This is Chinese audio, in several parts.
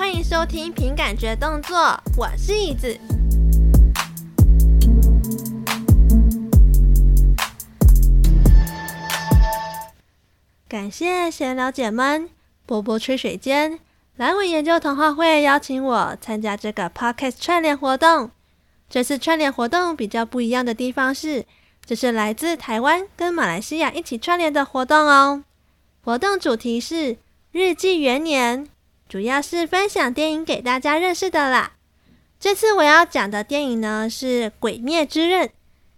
欢迎收听凭感觉动作，我是椅子。感谢闲聊姐们，波波吹水间，蓝尾研究童话会邀请我参加这个 Podcast 串联活动。这次串联活动比较不一样的地方是，这是来自台湾跟马来西亚一起串联的活动哦。活动主题是日记元年。主要是分享电影给大家认识的啦。这次我要讲的电影呢是《鬼灭之刃》，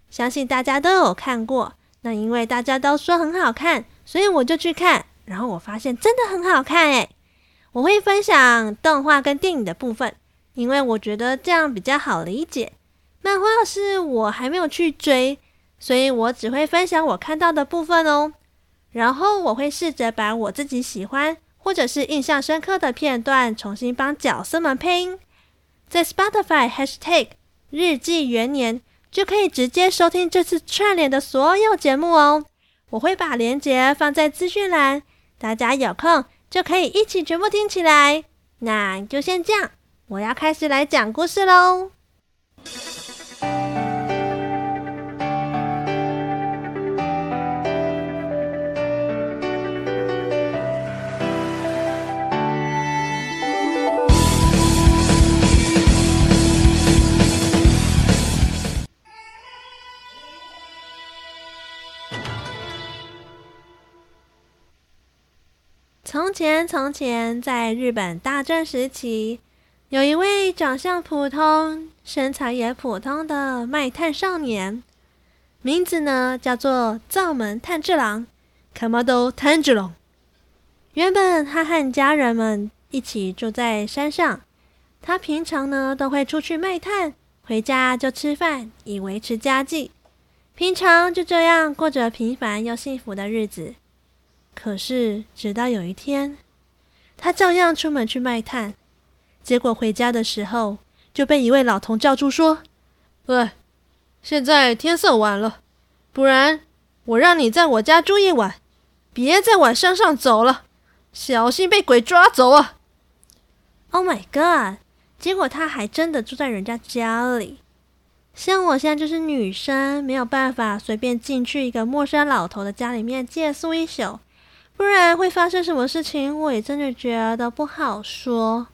相信大家都有看过。那因为大家都说很好看，所以我就去看，然后我发现真的很好看诶。我会分享动画跟电影的部分，因为我觉得这样比较好理解。漫画是我还没有去追，所以我只会分享我看到的部分哦。然后我会试着把我自己喜欢。或者是印象深刻的片段，重新帮角色们配音，在 Spotify hashtag 日记元年就可以直接收听这次串联的所有节目哦。我会把链接放在资讯栏，大家有空就可以一起全部听起来。那就先这样，我要开始来讲故事喽。从前，从前，在日本大正时期，有一位长相普通、身材也普通的卖炭少年，名字呢叫做灶门炭治郎 （Kamado 炭治郎。原本他和家人们一起住在山上，他平常呢都会出去卖炭，回家就吃饭，以维持家计。平常就这样过着平凡又幸福的日子。可是，直到有一天，他照样出门去卖炭，结果回家的时候就被一位老头叫住，说：“喂，现在天色晚了，不然我让你在我家住一晚，别再往山上走了，小心被鬼抓走啊！”Oh my god！结果他还真的住在人家家里。像我现在就是女生，没有办法随便进去一个陌生老头的家里面借宿一宿。不然会发生什么事情，我也真的觉得不好说。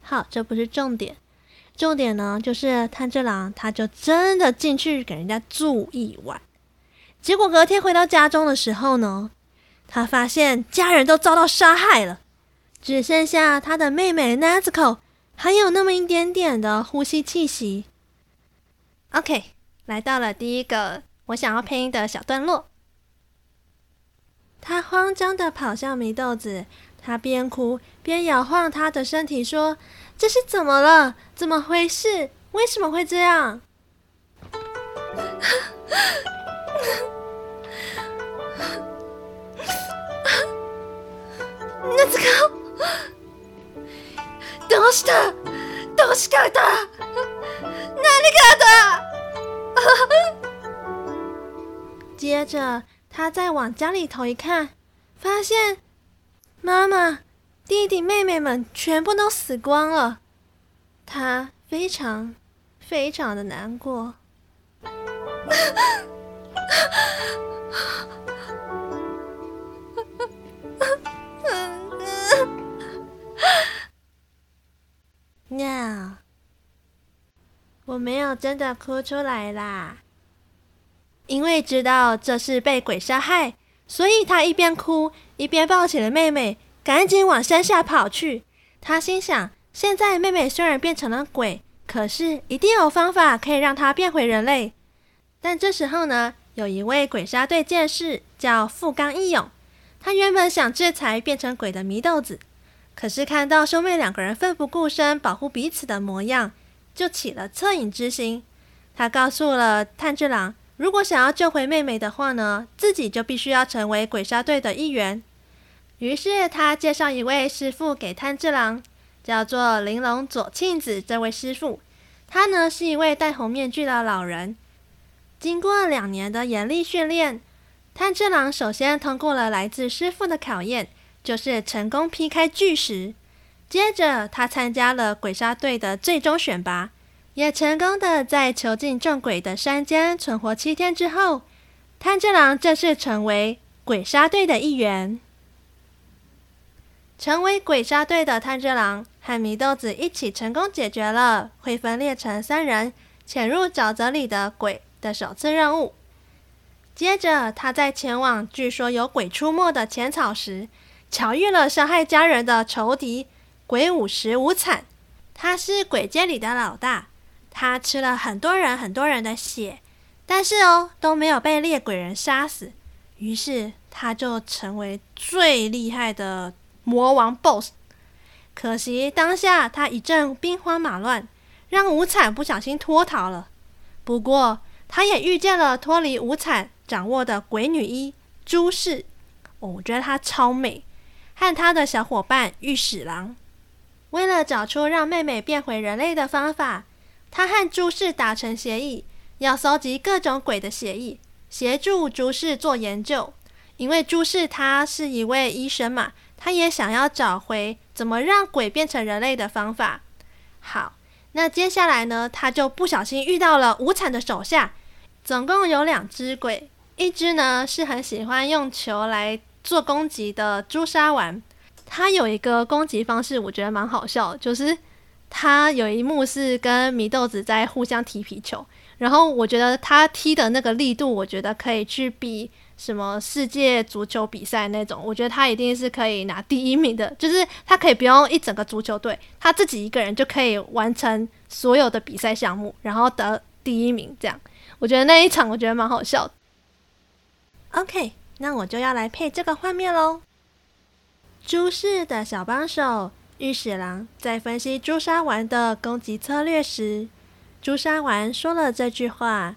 好，这不是重点，重点呢就是炭治郎他就真的进去给人家住一晚，结果隔天回到家中的时候呢，他发现家人都遭到杀害了，只剩下他的妹妹 Nezuko 还有那么一点点的呼吸气息。OK，来到了第一个我想要配音的小段落。他慌张地跑向祢豆子，他边哭边摇晃他的身体，说：“这是怎么了？怎么回事？为什么会这样？”那这个，どうした？どうした？哪里搞的？接着。 他再往家里头一看，发现妈妈、弟弟、妹妹们全部都死光了。他非常非常的难过。No，我没有真的哭出来啦。因为知道这是被鬼杀害，所以他一边哭一边抱起了妹妹，赶紧往山下跑去。他心想：现在妹妹虽然变成了鬼，可是一定有方法可以让她变回人类。但这时候呢，有一位鬼杀队剑士叫富冈义勇，他原本想制裁变成鬼的祢豆子，可是看到兄妹两个人奋不顾身保护彼此的模样，就起了恻隐之心。他告诉了炭治郎。如果想要救回妹妹的话呢，自己就必须要成为鬼杀队的一员。于是他介绍一位师傅给炭治郎，叫做玲珑佐庆子。这位师傅，他呢是一位戴红面具的老人。经过两年的严厉训练，炭治郎首先通过了来自师傅的考验，就是成功劈开巨石。接着，他参加了鬼杀队的最终选拔，也成功的在囚禁众鬼的山间存活七天之后，炭治郎正式成为鬼杀队的一员。成为鬼杀队的炭治郎和祢豆子一起成功解决了会分裂成三人潜入沼泽里的鬼的首次任务。接着，他在前往据说有鬼出没的浅草时，巧遇了伤害家人的仇敌鬼舞时无惨。他是鬼界里的老大，他吃了很多人很多人的血，但是哦都没有被猎鬼人杀死。于是他就成为最厉害的魔王 BOSS。可惜当下他一阵兵荒马乱，让无惨不小心脱逃了。不过他也遇见了脱离无惨掌握的鬼女一朱氏，哦，我觉得她超美，和她的小伙伴御史郎，为了找出让妹妹变回人类的方法，他和朱氏达成协议，要搜集各种鬼的血液，协助朱氏做研究。因为朱氏他是一位医生嘛，他也想要找回怎么让鬼变成人类的方法。好，那接下来呢，他就不小心遇到了无惨的手下，总共有两只鬼。一只呢是很喜欢用球来做攻击的朱砂丸，他有一个攻击方式，我觉得蛮好笑，就是它有一幕是跟祢豆子在互相踢皮球，然后我觉得他踢的那个力度，我觉得可以去比什么世界足球比赛那种，我觉得他一定是可以拿第一名的，就是他可以不用一整个足球队，他自己一个人就可以完成所有的比赛项目，然后得第一名这样，我觉得那一场我觉得蛮好笑的。OK，那我就要来配这个画面喽。朱氏的小帮手御史郎在分析朱砂丸的攻击策略时，朱砂丸说了这句话：“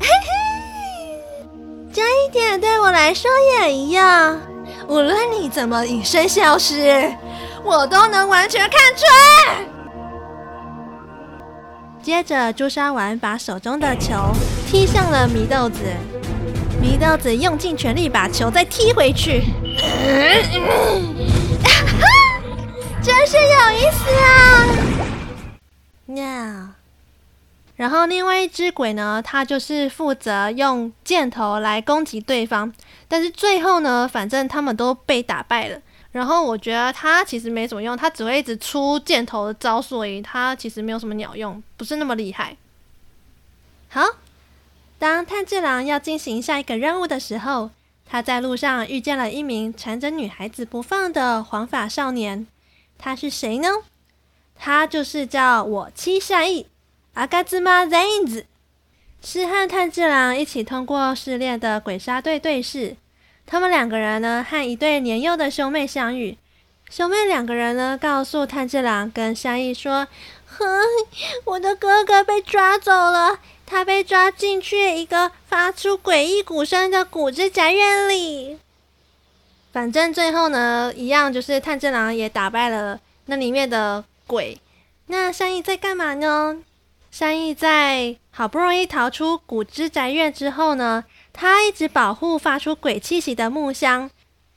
嘿嘿，这一点对我来说也一样。无论你怎么隐身消失，我都能完全看穿。”接着，朱砂丸把手中的球踢向了祢豆子。祢豆子用尽全力把球再踢回去，真是有意思啊然后另外一只鬼呢，他就是负责用箭头来攻击对方，但是最后呢，反正他们都被打败了。然后我觉得他其实没什么用，他只会一直出箭头的招数而已，他其实没有什么鸟用，不是那么厉害。好。当炭治郎要进行下一个任务的时候，他在路上遇见了一名缠着女孩子不放的黄发少年。他是谁呢？他就是叫我妻善逸，阿嘎兹玛赞子，是和炭治郎一起通过试炼的鬼杀队队士。他们两个人呢，和一对年幼的兄妹相遇。兄妹两个人呢，告诉炭治郎跟善逸说：“哼，我的哥哥被抓走了。”他被抓进去一个发出诡异鼓声的古之宅院里。反正最后呢，一样就是炭治郎也打败了那里面的鬼。那善逸在干嘛呢？善逸在好不容易逃出古之宅院之后呢，他一直保护发出鬼气息的木箱。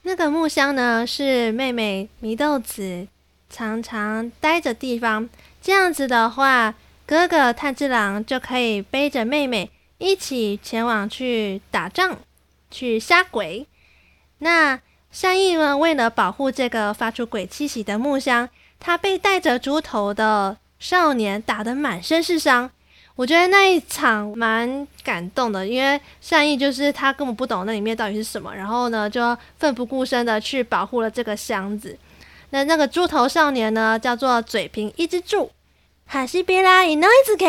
那个木箱呢，是妹妹祢豆子常常待的地方。这样子的话。哥哥炭治郎就可以背着妹妹一起前往去打仗，去杀鬼。那善逸呢？为了保护这个发出鬼气息的木箱，他被带着猪头的少年打得满身是伤。我觉得那一场蛮感动的，因为善逸就是他根本不懂那里面到底是什么，然后呢就奋不顾身的去保护了这个箱子。那那个猪头少年呢，叫做嘴平一之助。哈西比拉伊诺伊兹克，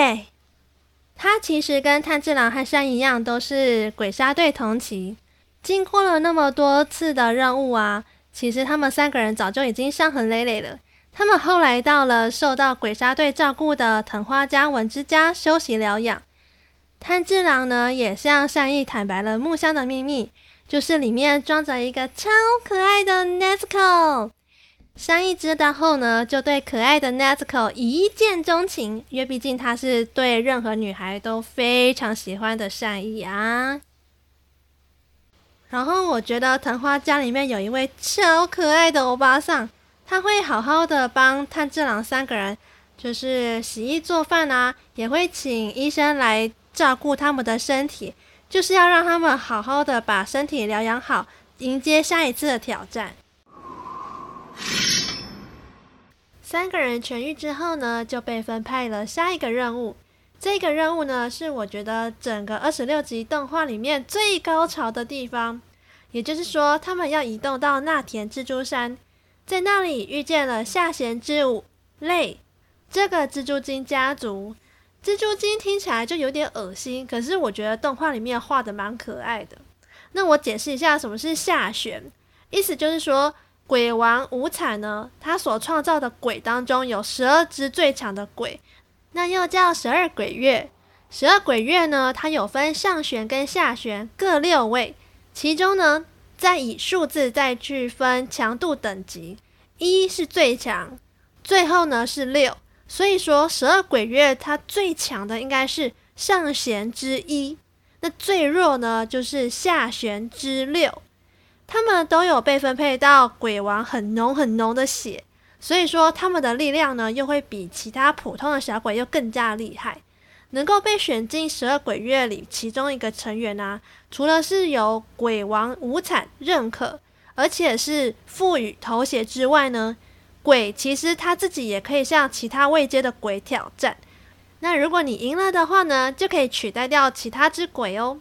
他其实跟炭治郎和山一样，都是鬼杀队同期。经过了那么多次的任务啊，其实他们三个人早就已经伤痕累累了。他们后来到了受到鬼杀队照顾的藤花家文之家休息疗养。炭治郎呢，也向善逸坦白了木箱的秘密，就是里面装着一个超可爱的 Nezuko。善逸知道后呢，就对可爱的 Nezuko 一见钟情，因为毕竟他是对任何女孩都非常喜欢的善逸啊。然后我觉得藤花家里面有一位超可爱的欧巴桑，他会好好的帮炭治郎三个人，就是洗衣做饭啊，也会请医生来照顾他们的身体，就是要让他们好好的把身体疗养好，迎接下一次的挑战。三个人痊愈之后呢，就被分配了下一个任务。这个任务呢，是我觉得整个二十六集动画里面最高潮的地方。也就是说，他们要移动到那田蜘蛛山。在那里遇见了下弦之舞类这个蜘蛛精家族。蜘蛛精听起来就有点恶心，可是我觉得动画里面画的蛮可爱的。那我解释一下什么是下弦，意思就是说鬼王无惨呢，他所创造的鬼当中有十二只最强的鬼，那又叫十二鬼月。十二鬼月呢，它有分上弦跟下弦各六位，其中呢。再以数字再去分强度等级，一是最强，最后呢是六。所以说十二鬼月它最强的应该是上弦之一，那最弱呢就是下弦之六。他们都有被分配到鬼王很浓很浓的血，所以说他们的力量呢又会比其他普通的小鬼又更加厉害。能够被选进十二鬼月里其中一个成员啊，除了是由鬼王无惨认可，而且是赋予头衔之外呢，鬼其实他自己也可以向其他位阶的鬼挑战。那如果你赢了的话呢，就可以取代掉其他只鬼哦。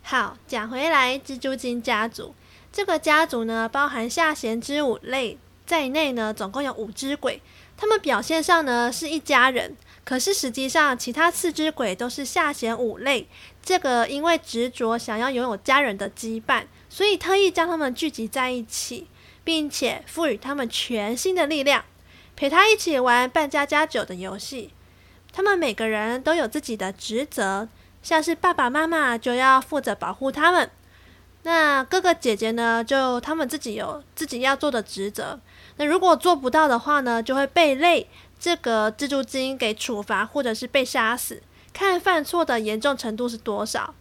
好，讲回来，蜘蛛精家族这个家族呢，包含下弦之舞类在内呢，总共有五只鬼，他们表现上呢是一家人。可是实际上，其他四只鬼都是下弦五类。这个因为执着想要拥有家人的羁绊，所以特意将他们聚集在一起，并且赋予他们全新的力量，陪他一起玩扮家家酒的游戏。他们每个人都有自己的职责，像是爸爸妈妈就要负责保护他们，那哥哥姐姐呢，就他们自己有自己要做的职责。那如果做不到的话呢，就会被累。这个蜘蛛精给处罚，或者是被杀死，看犯错的严重程度是多少。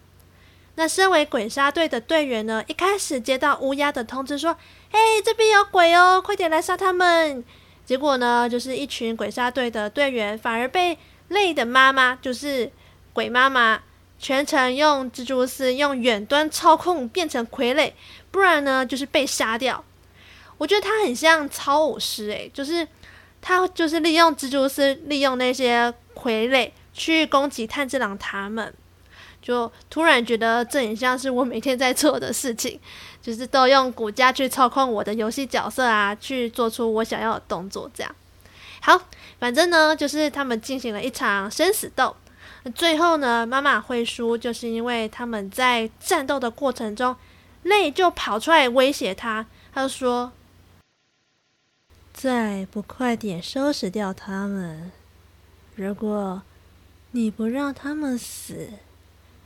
那身为鬼杀队的队员呢，一开始接到乌鸦的通知说：“嘿，这边有鬼哦，快点来杀他们！”结果呢，就是一群鬼杀队的队员反而被累的妈妈，就是鬼妈妈，全程用蜘蛛丝用远端操控变成傀儡，不然呢就是被杀掉。我觉得他很像操偶师诶，就是。他就是利用蜘蛛丝，利用那些傀儡去攻击炭治郎他们，就突然觉得这很像是我每天在做的事情，就是都用骨架去操控我的游戏角色啊，去做出我想要的动作。这样好，反正呢，就是他们进行了一场生死斗，最后呢，妈妈会输，就是因为他们在战斗的过程中，泪就跑出来威胁他，他就说。再不快点收拾掉他们，如果你不让他们死，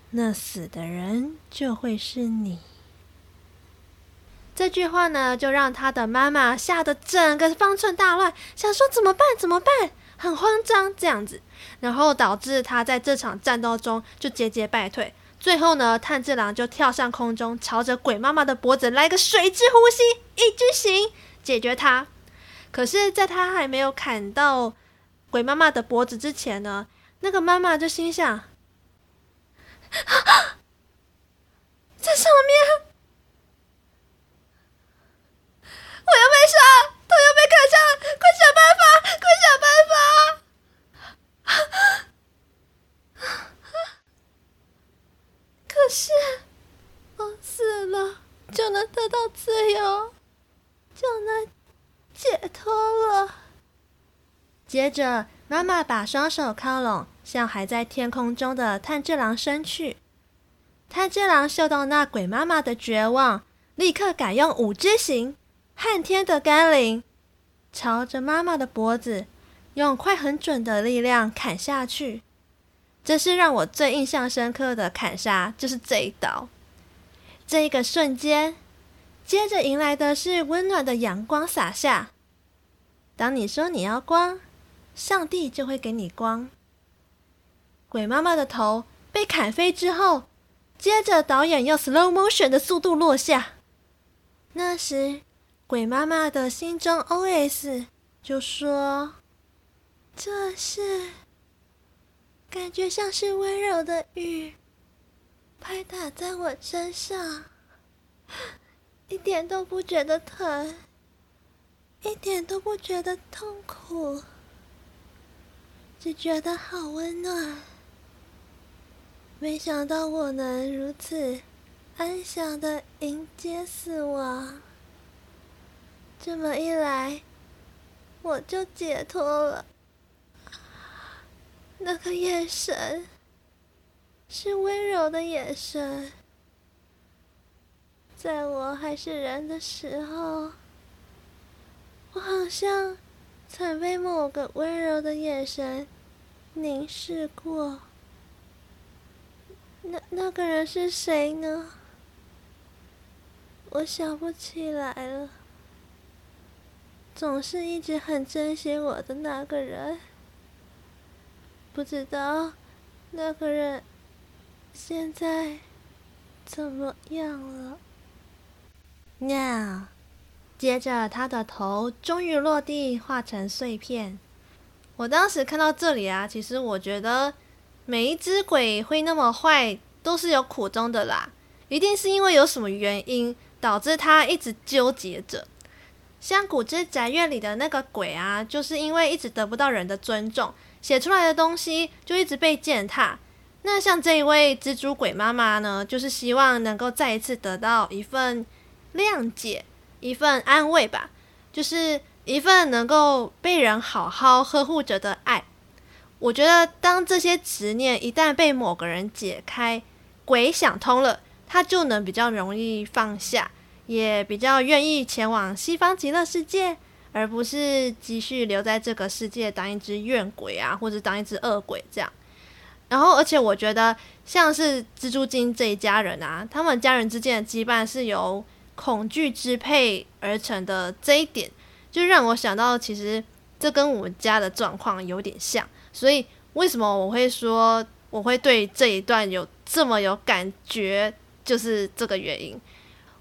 那死的人就会是你。这句话呢，就让他的妈妈吓得整个方寸大乱，想说怎么办？怎么办？很慌张这样子，然后导致他在这场战斗中就节节败退。最后呢，炭治郎就跳上空中，朝着鬼妈妈的脖子来个水之呼吸，一之行解决他。可是，在他还没有砍到鬼妈妈的脖子之前呢，那个妈妈就心想：“，在上面，我要被杀，头要被砍下，快想办法，快想办法！” 可是，我死了就能得到自由，就能。解脱了。接着，妈妈把双手靠拢，向还在天空中的炭治郎伸去。炭治郎嗅到那鬼妈妈的绝望，立刻改用五之型撼天的甘霖，朝着妈妈的脖子用快很准的力量砍下去。这是让我最印象深刻的砍杀，就是这一刀。这一个瞬间。接着迎来的是温暖的阳光洒下。当你说你要光，上帝就会给你光。鬼妈妈的头被砍飞之后，接着导演用 slow motion 的速度落下。那时，鬼妈妈的心中 OS 就说：“这是感觉像是温柔的雨，拍打在我身上，一点都不觉得疼，一点都不觉得痛苦，只觉得好温暖。没想到我能如此安详的迎接死亡。”这么一来，我就解脱了。那个眼神是温柔的眼神，在我还是人的时候，我好像曾被某个温柔的眼神凝视过。那那个人是谁呢？我想不起来了。总是一直很珍惜我的那个人，不知道那个人现在怎么样了那接着他的头终于落地，化成碎片。我当时看到这里啊，其实我觉得每一只鬼会那么坏，都是有苦衷的啦，一定是因为有什么原因导致他一直纠结着。像古之宅院里的那个鬼啊，就是因为一直得不到人的尊重，写出来的东西就一直被践踏。那像这一位蜘蛛鬼妈妈呢，就是希望能够再一次得到一份谅解，一份安慰吧，就是一份能够被人好好呵护着的爱。我觉得，当这些执念一旦被某个人解开，鬼想通了，他就能比较容易放下。也比较愿意前往西方极乐世界，而不是继续留在这个世界当一只怨鬼啊，或者当一只恶鬼这样。然后，而且我觉得像是蜘蛛精这一家人啊，他们家人之间的羁绊是由恐惧支配而成的，这一点就让我想到，其实这跟我们家的状况有点像。所以，为什么我会说我会对这一段有这么有感觉，就是这个原因。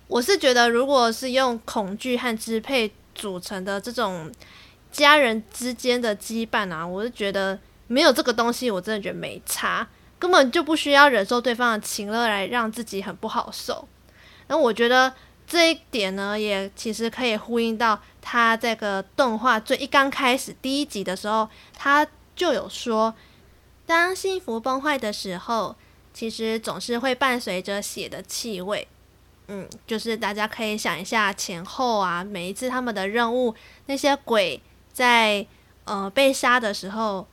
我是觉得，如果是用恐惧和支配组成的这种家人之间的羁绊啊，我是觉得没有这个东西，我真的觉得没差，根本就不需要忍受对方的情勒来让自己很不好受。然后我觉得这一点呢，也其实可以呼应到他这个动画最一刚开始第一集的时候，他就有说，当幸福崩坏的时候，其实总是会伴随着血的气味。嗯，就是大家可以想一下前后啊，每一次他们的任务，那些鬼在呃被杀的时候，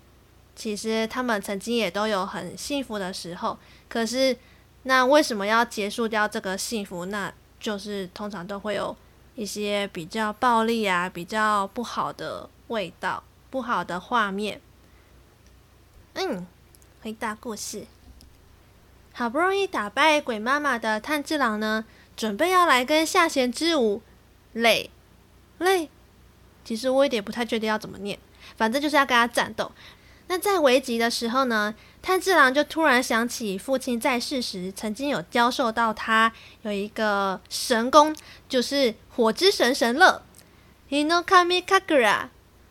其实他们曾经也都有很幸福的时候。可是，那为什么要结束掉这个幸福？那就是通常都会有一些比较暴力啊、比较不好的味道、不好的画面。嗯，回答故事，好不容易打败鬼妈妈的炭治郎呢，准备要来跟下弦之舞，累累，其实我有点不太确定要怎么念，反正就是要跟他战斗。那在危急的时候呢，炭治郎就突然想起父亲在世时曾经有教授到他有一个神功，就是火之神神乐，Hinokami Kakura。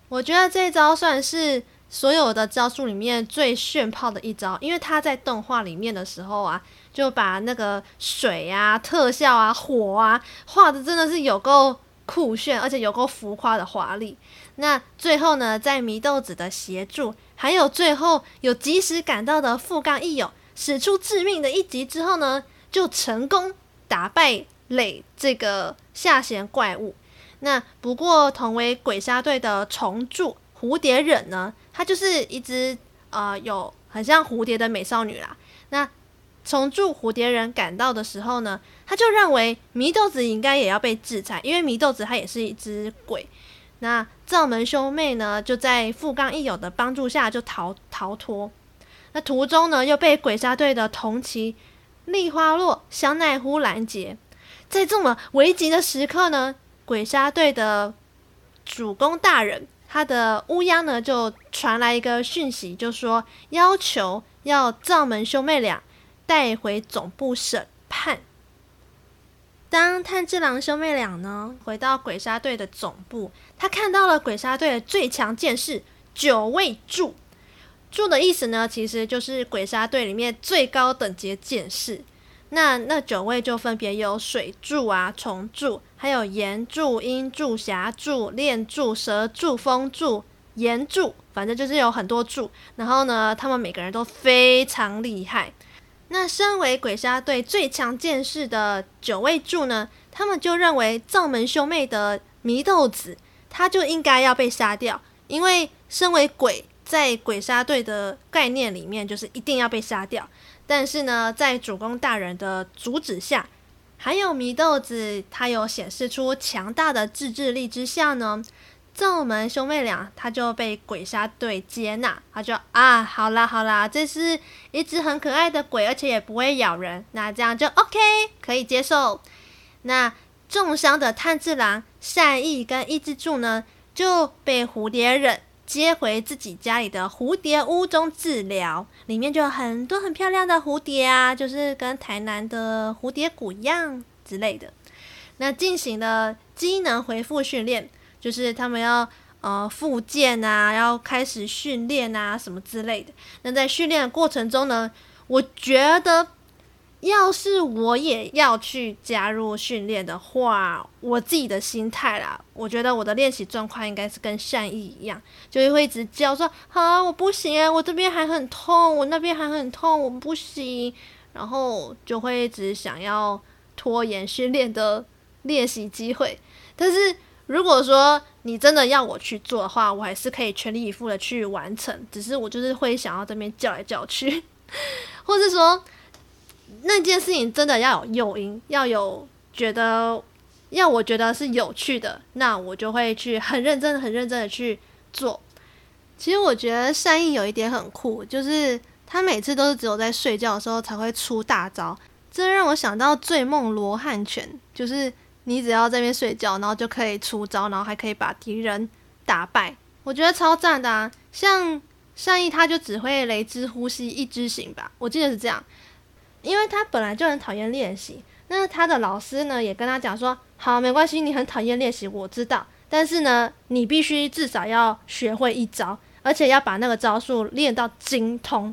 我觉得这一招算是所有的招数里面最炫炮的一招，因为他在动画里面的时候啊。就把那个水啊、特效啊、火啊画的真的是有够酷炫，而且有够浮夸的华丽。那最后呢，在祢豆子的协助，还有最后有及时赶到的富冈义勇使出致命的一击之后呢，就成功打败磊这个下弦怪物。那不过同为鬼杀队的虫柱蝴蝶忍呢，她就是一只呃有很像蝴蝶的美少女啦。那虫柱蝴蝶忍赶到的时候呢，他就认为祢豆子应该也要被制裁，因为祢豆子她也是一只鬼。那灶门兄妹呢，就在富冈义勇的帮助下就逃逃脱。那途中呢，又被鬼杀队的同期丽花落香奈乎拦截。在这么危急的时刻呢，鬼杀队的主公大人，他的乌鸦呢，就传来一个讯息，就说要求要灶门兄妹俩。带回总部审判。当炭治郎兄妹俩呢回到鬼杀队的总部，他看到了鬼杀队的最强剑士九位柱。柱的意思呢，其实就是鬼杀队里面最高等级剑士。那那九位就分别有水柱啊、虫柱，还有炎柱、鹰柱、霞柱、炼柱、蛇柱、风柱、炎柱，反正就是有很多柱。然后呢，他们每个人都非常厉害。那身为鬼杀队最强剑士的九位柱呢，他们就认为灶门兄妹的祢豆子，他就应该要被杀掉，因为身为鬼，在鬼杀队的概念里面，就是一定要被杀掉。但是呢，在主公大人的阻止下，还有祢豆子他有显示出强大的自制力之下呢。灶门兄妹俩，他就被鬼杀队接纳，他就啊，好啦好啦，这是一只很可爱的鬼，而且也不会咬人，那这样就 OK，可以接受。那重伤的炭治郎、善逸跟伊之助呢，就被蝴蝶忍接回自己家里的蝴蝶屋中治疗，里面就有很多很漂亮的蝴蝶啊，就是跟台南的蝴蝶谷一样之类的。那进行了机能恢复训练。就是他们要呃复健啊，要开始训练啊什么之类的。那在训练的过程中呢，我觉得要是我也要去加入训练的话，我自己的心态啦，我觉得我的练习状况应该是跟善意一样，就会一直叫说：“好，我不行啊，我这边还很痛，我那边还很痛，我不行。”然后就会一直想要拖延训练的练习机会，但是。如果说你真的要我去做的话，我还是可以全力以赴的去完成。只是我就是会想要这边叫来叫去，或是说那件事情真的要有诱因，要有觉得要我觉得是有趣的，那我就会去很认真、很认真的去做。其实我觉得善意有一点很酷，就是他每次都是只有在睡觉的时候才会出大招，这让我想到醉梦罗汉拳，就是。你只要在那边睡觉，然后就可以出招，然后还可以把敌人打败，我觉得超赞的啊！像善逸他就只会雷之呼吸一之型吧，我记得是这样，因为他本来就很讨厌练习。那他的老师呢也跟他讲说，好，没关系，你很讨厌练习，我知道，但是呢，你必须至少要学会一招，而且要把那个招数练到精通。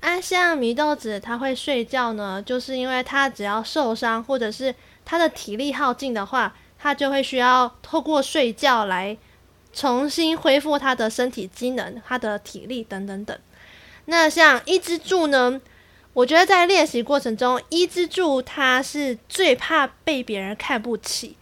啊，像祢豆子他会睡觉呢，就是因为他只要受伤或者是。他的体力耗尽的话，他就会需要透过睡觉来重新恢复他的身体机能、他的体力等等等。那像伊之助呢？我觉得在练习过程中，伊之助他是最怕被别人看不起，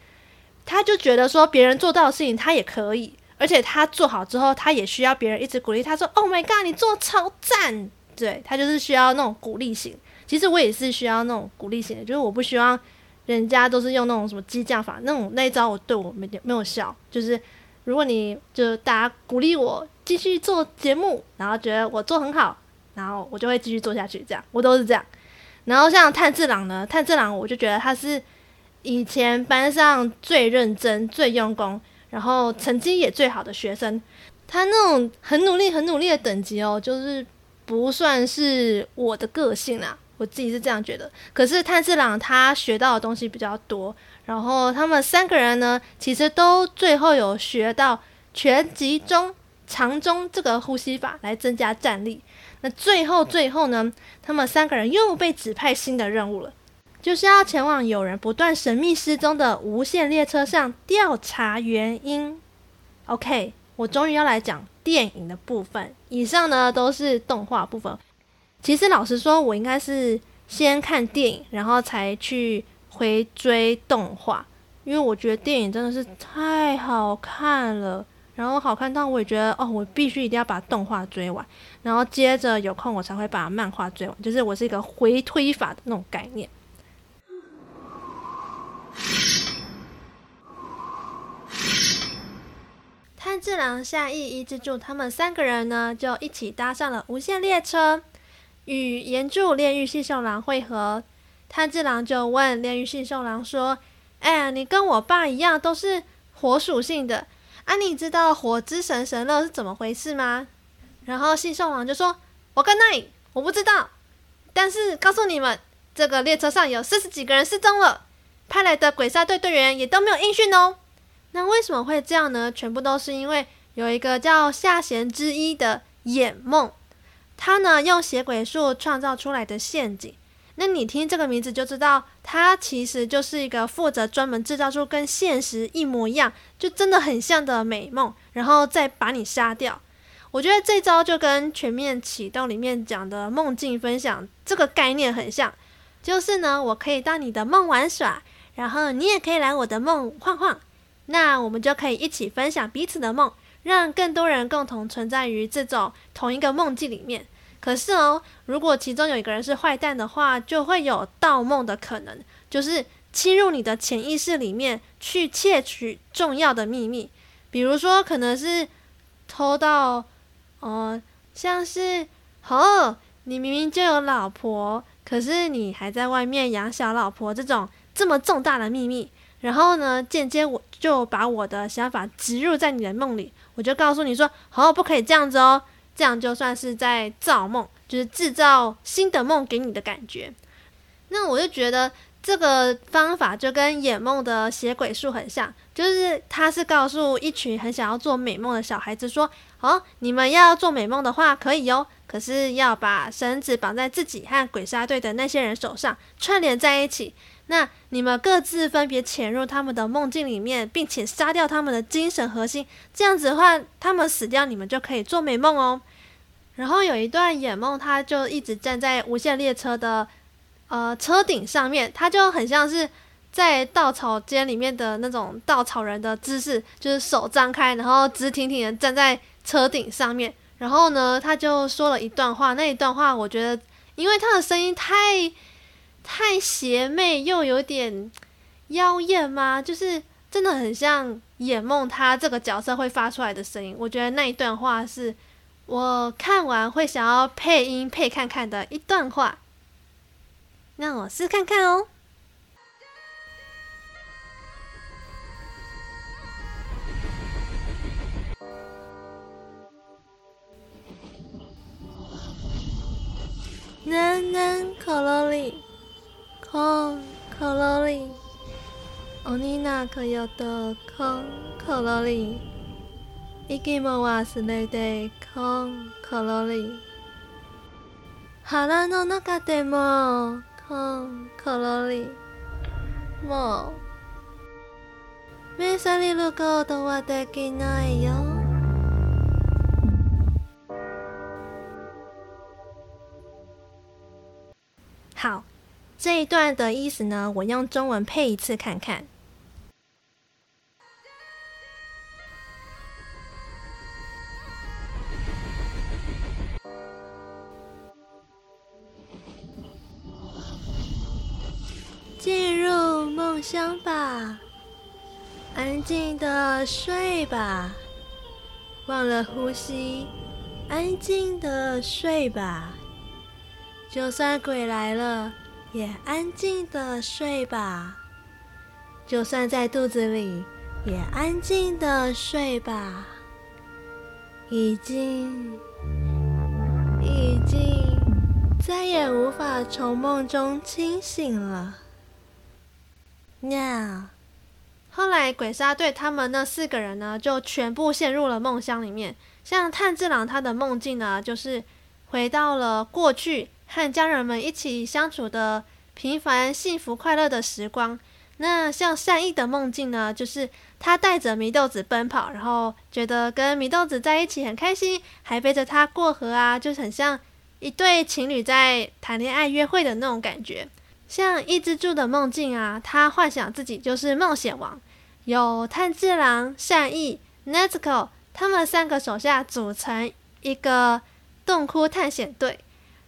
他就觉得说别人做到的事情他也可以，而且他做好之后，他也需要别人一直鼓励他说：“Oh my god，你做超赞！”对，他就是需要那种鼓励型。其实我也是需要那种鼓励型的，就是我不希望。人家都是用那种什么激将法，那种那一招我对我没没有效。就是如果你就大家鼓励我继续做节目，然后觉得我做很好，然后我就会继续做下去。这样我都是这样。然后像炭治郎呢，炭治郎我就觉得他是以前班上最认真、最用功，然后成绩也最好的学生。他那种很努力、很努力的等级哦，就是不算是我的个性啦。我自己是这样觉得，可是炭治郎他学到的东西比较多，然后他们三个人呢，其实都最后有学到全集中长中这个呼吸法来增加战力。那最后最后呢，他们三个人又被指派新的任务了，就是要前往有人不断神秘失踪的无限列车上调查原因。OK，我终于要来讲电影的部分，以上呢都是动画部分。其实老实说，我应该是先看电影，然后才去回追动画，因为我觉得电影真的是太好看了，然后好看到我也觉得哦，我必须一定要把动画追完，然后接着有空我才会把漫画追完，就是我是一个回推法的那种概念。炭治郎、夏意、伊之助他们三个人呢，就一起搭上了无限列车。与炎柱炼狱信受郎会合，炭治郎就问炼狱信受郎说：“哎呀，你跟我爸一样都是火属性的啊？你知道火之神神乐是怎么回事吗？”然后信受郎就说：“我跟那里我不知道，但是告诉你们，这个列车上有四十几个人失踪了，派来的鬼杀队队员也都没有音讯哦。那为什么会这样呢？全部都是因为有一个叫下弦之一的眼梦，他呢用邪鬼术创造出来的陷阱。那你听这个名字就知道，他其实就是一个负责专门制造出跟现实一模一样，就真的很像的美梦，然后再把你杀掉。我觉得这招就跟全面启动里面讲的梦境分享这个概念很像，就是呢，我可以到你的梦玩耍，然后你也可以来我的梦晃晃，那我们就可以一起分享彼此的梦，让更多人共同存在于这种同一个梦境里面。可是哦，如果其中有一个人是坏蛋的话，就会有盗梦的可能，就是侵入你的潜意识里面去窃取重要的秘密，比如说可能是偷到，哦、呃，像是哦，你明明就有老婆，可是你还在外面养小老婆这种这么重大的秘密，然后呢，间接我就把我的想法植入在你的梦里，我就告诉你说，哦，不可以这样子哦。这样就算是在造梦，就是制造新的梦给你的感觉。那我就觉得这个方法就跟演梦的邪鬼术很像，就是他是告诉一群很想要做美梦的小孩子说：“哦，你们要做美梦的话可以哦，可是要把绳子绑在自己和鬼杀队的那些人手上，串联在一起。那你们各自分别潜入他们的梦境里面，并且杀掉他们的精神核心。这样子的话，他们死掉，你们就可以做美梦哦。”然后有一段演梦，他就一直站在无限列车的呃车顶上面，他就很像是在稻草间里面的那种稻草人的姿势，就是手张开，然后直挺挺的站在车顶上面。然后呢，他就说了一段话，那一段话我觉得，因为他的声音太太邪魅又有点妖艳吗，就是真的很像魇梦他这个角色会发出来的声音。我觉得那一段话是。我看完会想要配音配看看的一段话，让我试看看哦。南南可罗里，空可罗里，欧尼娜可有的空可罗里。一给莫瓦斯内的空可罗里，哈拉诺那卡德莫空可罗里，莫，没啥哩路过都我得给奈哟。好，这一段的意思呢，我用中文配一次看看。进入梦乡吧，安静的睡吧，忘了呼吸，安静的睡吧。就算鬼来了，也安静的睡吧。就算在肚子里，也安静的睡吧。已经，已经，再也无法从梦中清醒了。Now，后来鬼杀队他们那四个人呢，就全部陷入了梦乡里面。像炭治郎他的梦境呢，就是回到了过去和家人们一起相处的平凡、幸福、快乐的时光。那像善意的梦境呢，就是他带着祢豆子奔跑，然后觉得跟祢豆子在一起很开心，还背着他过河啊，就很像一对情侣在谈恋爱、约会的那种感觉。像一之助的梦境啊，他幻想自己就是冒险王，有炭治郎、善意、Nezuko 他们三个手下组成一个洞窟探险队，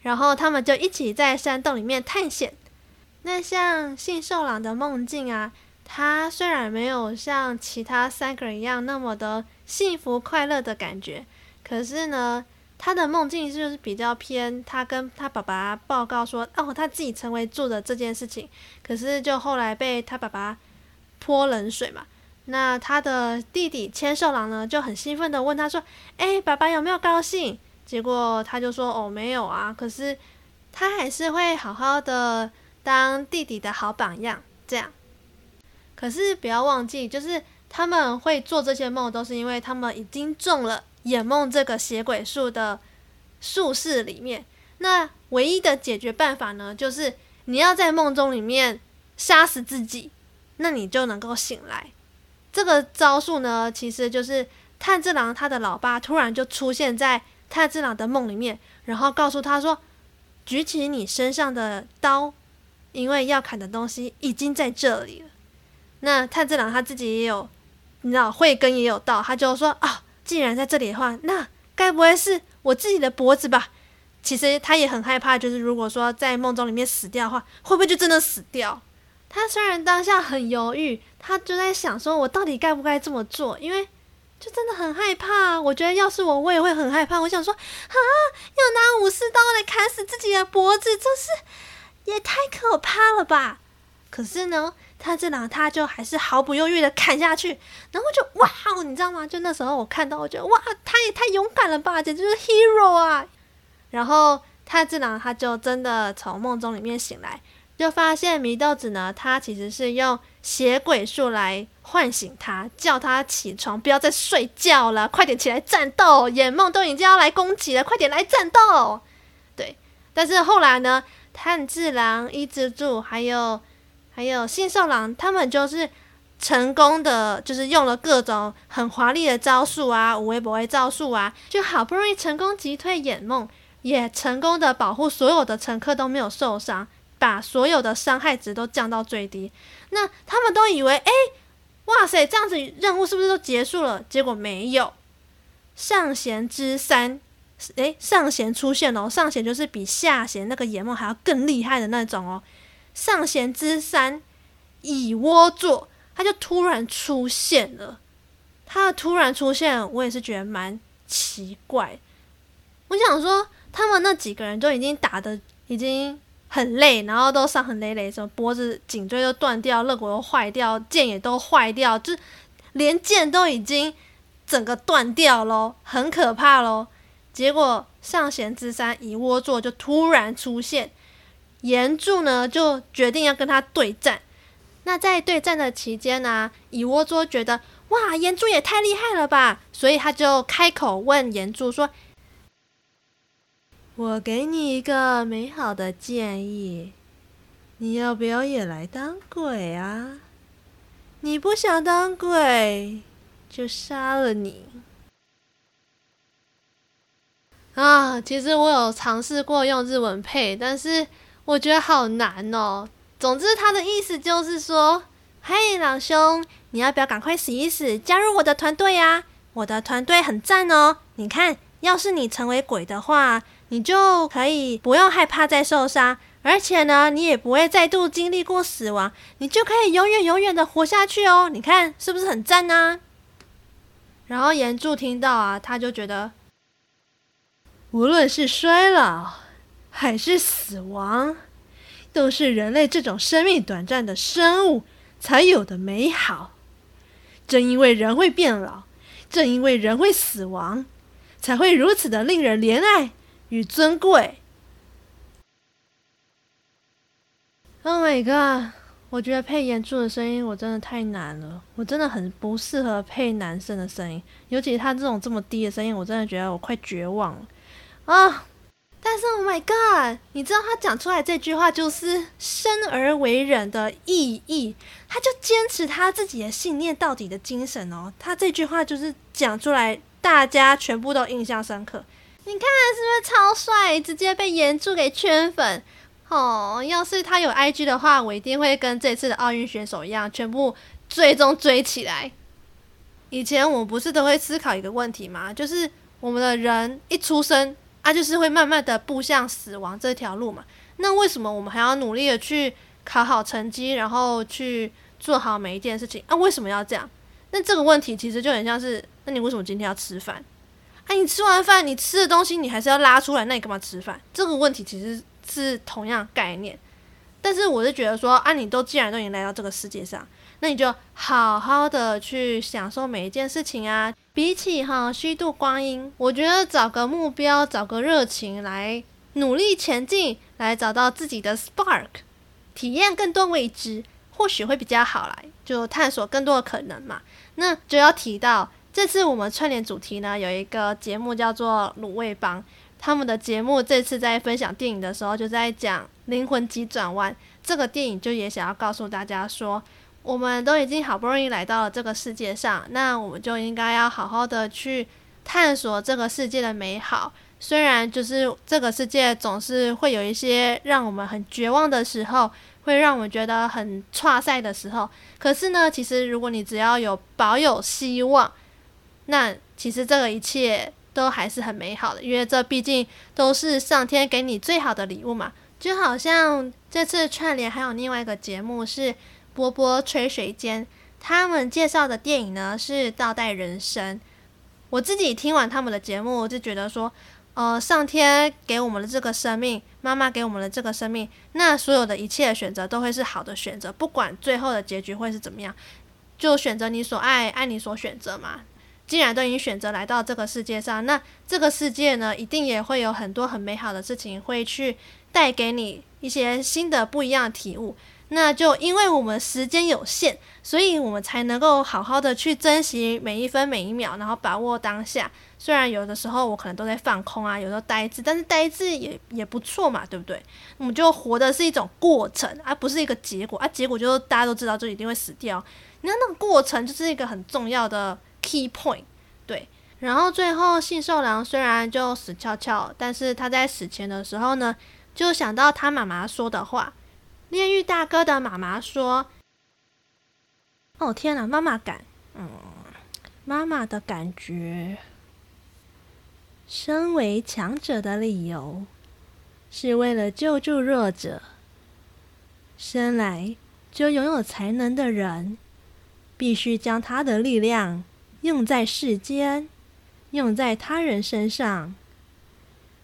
然后他们就一起在山洞里面探险。那像信寿郎的梦境啊，他虽然没有像其他三个人一样那么的幸福快乐的感觉，可是呢。他的梦境就是比较偏，他跟他爸爸报告说，哦，他自己成为柱的这件事情，可是就后来被他爸爸泼冷水嘛。那他的弟弟千寿郎呢，就很兴奋地问他说：“哎，爸爸有没有高兴？”结果他就说：“哦，没有啊。”可是他还是会好好的当弟弟的好榜样，这样。可是不要忘记，就是他们会做这些梦，都是因为他们已经中了魇梦这个邪鬼术的术式里面。那唯一的解决办法呢，就是你要在梦中里面杀死自己，那你就能够醒来。这个招数呢，其实就是炭治郎他的老爸突然就出现在炭治郎的梦里面，然后告诉他说：“举起你身上的刀。”因为要砍的东西已经在这里了，那炭治郎他自己也有，你知道慧根也有道，他就说啊，既然在这里的话，那该不会是我自己的脖子吧？其实他也很害怕，就是如果说在梦中里面死掉的话，会不会就真的死掉？他虽然当下很犹豫，他就在想说，我到底该不该这么做？因为就真的很害怕。我觉得要是我，我也会很害怕。我想说啊，要拿武士刀来砍死自己的脖子，这是。也太可怕了吧！可是呢，炭治郎他就还是毫不犹豫的砍下去，然后就哇，你知道吗？就那时候我看到，我觉得哇，他也太勇敢了吧，简直就是 hero 啊！然后炭治郎他就真的从梦中里面醒来，就发现祢豆子呢，他其实是用邪鬼术来唤醒他，叫他起床，不要再睡觉了，快点起来战斗！眼梦都已经要来攻击了，快点来战斗！对，但是后来呢？炭治郎、伊之助，还有还有信受郎，他们就是成功的，就是用了各种很华丽的招数啊，无微不微招数啊，就好不容易成功击退眼梦，也成功的保护所有的乘客都没有受伤，把所有的伤害值都降到最低。那他们都以为，哎，哇塞，这样子任务是不是都结束了？结果没有，上弦之三。诶，上弦出现了哦，上弦就是比下弦那个魇梦还要更厉害的那种哦。上弦之三，蚁窝座，他就突然出现了。他的突然出现，我也是觉得蛮奇怪。我想说，他们那几个人都已经打得已经很累，然后都伤痕累累，什么脖子、颈椎都断掉，肋骨都坏掉，剑也都坏掉，就连剑都已经整个断掉喽，很可怕喽。结果上弦之三蚁窝座就突然出现，炎柱呢就决定要跟他对战。那在对战的期间呢、啊，蚁窝座觉得哇，炎柱也太厉害了吧，所以他就开口问炎柱说：“我给你一个美好的建议，你要不要也来当鬼啊？你不想当鬼，就杀了你。”啊，其实我有尝试过用日文配，但是我觉得好难哦。总之，他的意思就是说：“嘿，老兄，你要不要赶快死一死，加入我的团队呀？我的团队很赞哦。你看，要是你成为鬼的话，你就可以不用害怕再受伤，而且呢，你也不会再度经历过死亡，你就可以永远永远的活下去哦。你看是不是很赞呢？”然后炎柱听到啊，他就觉得。无论是衰老还是死亡，都是人类这种生命短暂的生物才有的美好。正因为人会变老，正因为人会死亡，才会如此的令人怜爱与尊贵。Oh my god！我觉得配严肃的声音我真的太难了，我真的很不适合配男生的声音，尤其他这种这么低的声音，我真的觉得我快绝望了。啊、但是，Oh my God！你知道他讲出来这句话就是生而为人的意义，他就坚持他自己的信念到底的精神哦。他这句话就是讲出来，大家全部都印象深刻。你看是不是超帅？直接被炎柱给圈粉哦！要是他有 IG 的话，我一定会跟这次的奥运选手一样，全部追踪追起来。以前我们不是都会思考一个问题吗？就是我们的人一出生。啊，就是会慢慢的步向死亡这条路嘛。那为什么我们还要努力的去考好成绩，然后去做好每一件事情？啊，为什么要这样？那这个问题其实就很像是，那你为什么今天要吃饭？啊，你吃完饭，你吃的东西你还是要拉出来，那你干嘛吃饭？这个问题其实是同样概念。但是我是觉得说，啊，你都既然都已经来到这个世界上。那你就好好的去享受每一件事情啊！比起哈虚度光阴，我觉得找个目标，找个热情来努力前进，来找到自己的 spark，体验更多未知，或许会比较好来。就探索更多的可能嘛。那就要提到这次我们串联主题呢，有一个节目叫做卤味帮，他们的节目这次在分享电影的时候，就在讲《灵魂急转弯》这个电影，就也想要告诉大家说，我们都已经好不容易来到了这个世界上，那我们就应该要好好的去探索这个世界的美好。虽然就是这个世界总是会有一些让我们很绝望的时候，会让我们觉得很挫赛的时候，可是呢，其实如果你只要有保有希望，那其实这个一切都还是很美好的，因为这毕竟都是上天给你最好的礼物嘛。就好像这次串联还有另外一个节目是波波吹水间，他们介绍的电影呢是《倒带人生》。我自己听完他们的节目，就觉得说。呃，上天给我们的这个生命，妈妈给我们的这个生命，那所有的一切选择都会是好的选择，不管最后的结局会是怎么样，就选择你所爱，爱你所选择嘛。既然都已经选择来到这个世界上，那这个世界呢，一定也会有很多很美好的事情会去带给你一些新的不一样的体悟。那就因为我们时间有限，所以我们才能够好好的去珍惜每一分每一秒，然后把握当下。虽然有的时候我可能都在放空啊，有时候呆滞，但是呆滞也也不错嘛，对不对？我们就活的是一种过程，而不是一个结果啊。结果就大家都知道，就一定会死掉。那那个过程就是一个很重要的 key point，对。然后最后信受郎虽然就死翘翘，但是他在死前的时候呢，就想到他妈妈说的话。炼狱大哥的妈妈说：“哦天哪，妈妈感，嗯，妈妈的感觉，身为强者的理由，是为了救助弱者。生来就拥有才能的人，必须将他的力量用在世间，用在他人身上。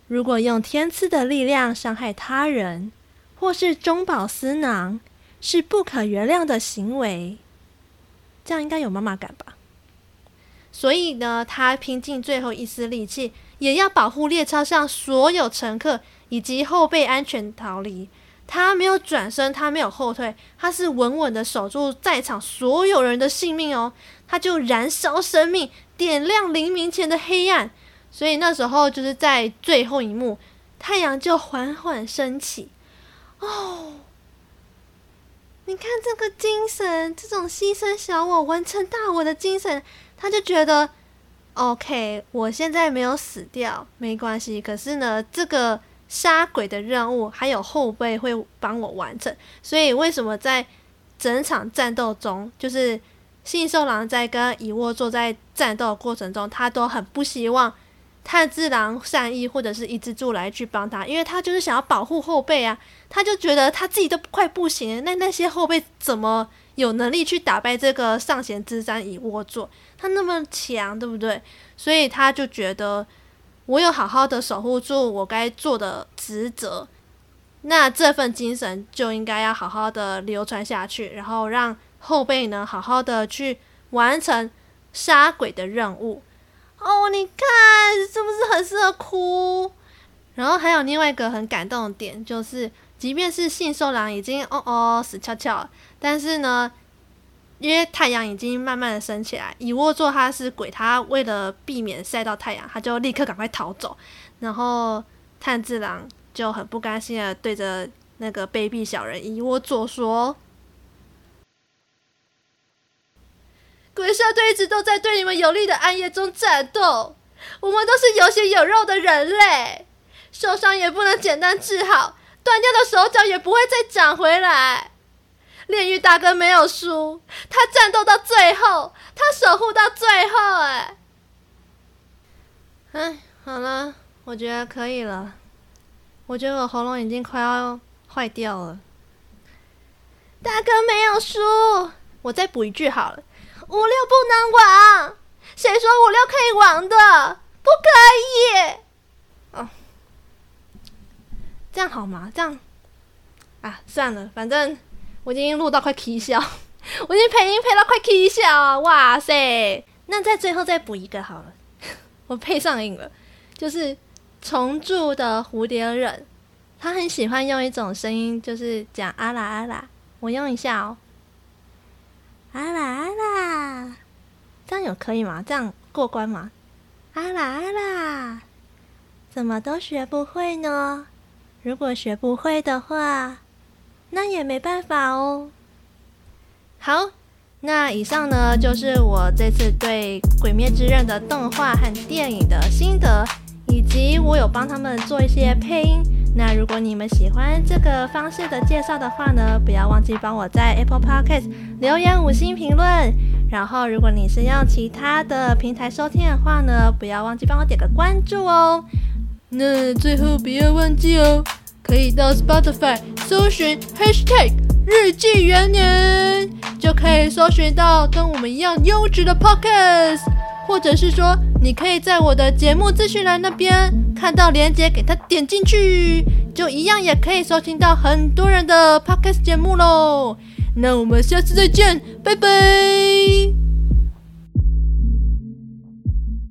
如果用天赐的力量伤害他人，”或是中饱私囊，是不可原谅的行为。这样应该有妈妈感吧？所以呢，他拼尽最后一丝力气，也要保护列车上所有乘客以及后备安全逃离。他没有转身，他没有后退，他是稳稳的守住在场所有人的性命哦。他就燃烧生命，点亮黎明前的黑暗。所以那时候就是在最后一幕，太阳就缓缓升起。哦，你看这个精神，这种牺牲小我完成大我的精神，他就觉得，OK，我现在没有死掉，没关系。可是呢，这个杀鬼的任务还有后辈会帮我完成。所以为什么在整场战斗中，就是信受郎在跟猗窝座在战斗的过程中，他都很不希望。炭治郎善意或者是伊之助来去帮他，因为他就是想要保护后辈啊，他就觉得他自己都快不行了，那那些后辈怎么有能力去打败这个上弦之山猗窝座？他那么强，对不对？所以他就觉得我有好好的守护住我该做的职责，那这份精神就应该要好好的流传下去，然后让后辈呢好好的去完成杀鬼的任务。哦，你看是不是很适合哭？然后还有另外一个很感动的点，就是即便是信受郎已经哦哦死翘翘了，但是呢，因为太阳已经慢慢的升起来，猗窝座他是鬼，他为了避免晒到太阳，他就立刻赶快逃走。然后炭治郎就很不甘心的对着那个卑鄙小人猗窝座说。鬼社队一直都在对你们有利的暗夜中战斗，我们都是有血有肉的人类，受伤也不能简单治好，断掉的手脚也不会再长回来。炼狱大哥没有输，他战斗到最后，他守护到最后，哎，哎，好了，我觉得可以了，我觉得我喉咙已经快要坏掉了。大哥没有输，我再补一句好了。五六不能亡，谁说五六可以亡的？不可以。哦，这样好吗？这样啊，算了，反正我已经录到快起笑，我已经配音配到快起笑，哇塞！那在最后再补一个好了，我配上瘾了，就是虫柱的蝴蝶忍，他很喜欢用一种声音，就是讲阿啦阿啦，我用一下哦。阿啦阿啦，这样有可以吗？这样过关吗？阿啦阿啦，怎么都学不会呢？如果学不会的话，那也没办法哦。好，那以上呢，就是我这次对《鬼灭之刃》的动画和电影的心得，以及我有帮他们做一些配音。那如果你们喜欢这个方式的介绍的话呢，不要忘记帮我在 Apple Podcast 留言五星评论。然后，如果你是用其他的平台收听的话呢，不要忘记帮我点个关注哦。那最后不要忘记哦，可以到 Spotify 搜寻 Hashtag 日记元年，就可以搜寻到跟我们一样优质的 Podcast，或者是说。你可以在我的节目资讯栏那边看到链接，给它点进去，就一样也可以收听到很多人的 podcast 节目喽。那我们下次再见，拜拜。